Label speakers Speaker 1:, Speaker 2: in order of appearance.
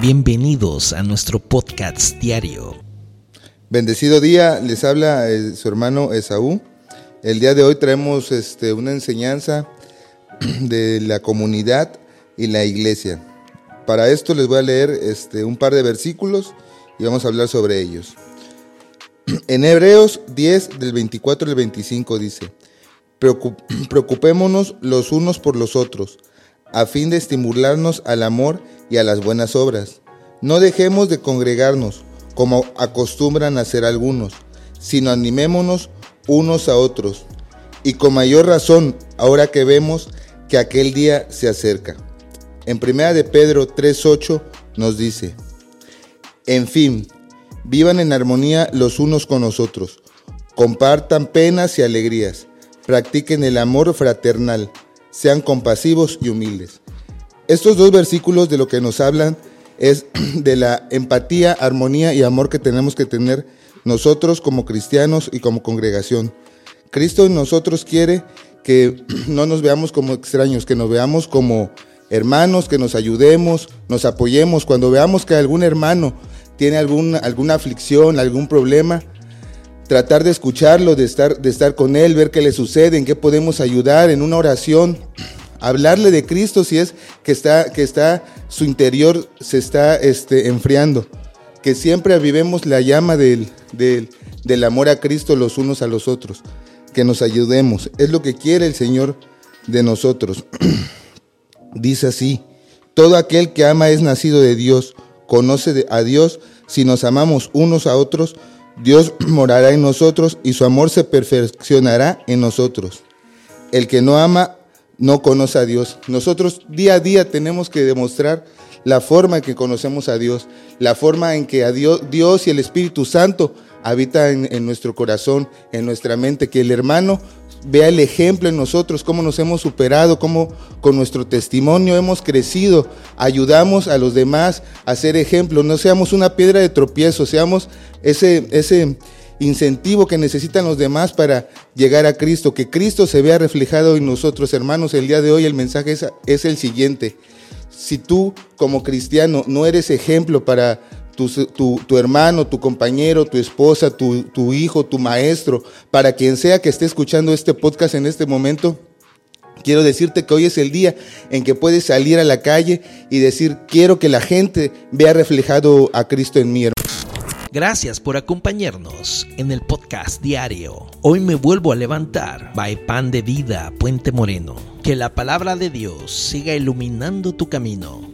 Speaker 1: Bienvenidos a nuestro podcast diario.
Speaker 2: Bendecido día, les habla eh, su hermano Esaú. El día de hoy traemos este, una enseñanza de la comunidad y la iglesia. Para esto les voy a leer este, un par de versículos y vamos a hablar sobre ellos. En Hebreos 10 del 24 al 25 dice, preocupémonos los unos por los otros, a fin de estimularnos al amor y a las buenas obras. No dejemos de congregarnos, como acostumbran hacer algunos, sino animémonos unos a otros, y con mayor razón ahora que vemos que aquel día se acerca. En primera de Pedro 3:8 nos dice: En fin, vivan en armonía los unos con los otros, compartan penas y alegrías, practiquen el amor fraternal, sean compasivos y humildes. Estos dos versículos de lo que nos hablan es de la empatía, armonía y amor que tenemos que tener nosotros como cristianos y como congregación. Cristo en nosotros quiere que no nos veamos como extraños, que nos veamos como hermanos, que nos ayudemos, nos apoyemos. Cuando veamos que algún hermano tiene alguna, alguna aflicción, algún problema, tratar de escucharlo, de estar, de estar con él, ver qué le sucede, en qué podemos ayudar, en una oración, hablarle de Cristo si es que está, que está su interior se está este, enfriando. Que siempre avivemos la llama del, del, del amor a Cristo los unos a los otros. Que nos ayudemos. Es lo que quiere el Señor de nosotros. Dice así, todo aquel que ama es nacido de Dios, conoce a Dios, si nos amamos unos a otros, Dios morará en nosotros y su amor se perfeccionará en nosotros. El que no ama no conoce a Dios. Nosotros día a día tenemos que demostrar la forma en que conocemos a Dios, la forma en que a Dios, Dios y el Espíritu Santo habita en, en, nuestro corazón, en nuestra mente, que el hermano vea el ejemplo en nosotros, cómo nos hemos superado, cómo con nuestro testimonio hemos crecido, ayudamos a los demás a ser ejemplo, no seamos una piedra de tropiezo, seamos ese, ese incentivo que necesitan los demás para llegar a Cristo, que Cristo se vea reflejado en nosotros, hermanos. El día de hoy el mensaje es, es el siguiente. Si tú como cristiano no eres ejemplo para tu, tu, hermano, tu compañero, tu esposa, tu, tu hijo, tu maestro, para quien sea que esté escuchando este podcast en este momento, Quiero decirte que hoy es el día en que puedes salir a la calle y decir, quiero que la gente vea reflejado a Cristo en mí.
Speaker 1: Gracias por acompañarnos en el podcast diario. Hoy me vuelvo a levantar. By Pan de Vida, Puente Moreno. Que la palabra de Dios siga iluminando tu camino